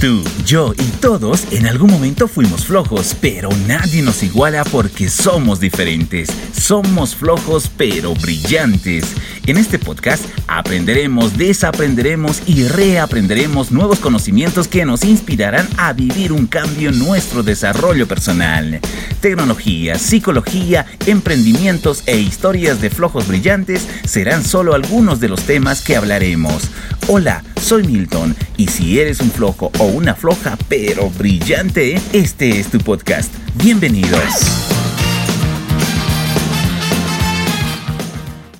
Tú, yo y todos en algún momento fuimos flojos, pero nadie nos iguala porque somos diferentes. Somos flojos pero brillantes. En este podcast aprenderemos, desaprenderemos y reaprenderemos nuevos conocimientos que nos inspirarán a vivir un cambio en nuestro desarrollo personal. Tecnología, psicología, emprendimientos e historias de flojos brillantes serán solo algunos de los temas que hablaremos. Hola, soy Milton y si eres un flojo o una floja pero brillante, este es tu podcast. Bienvenidos.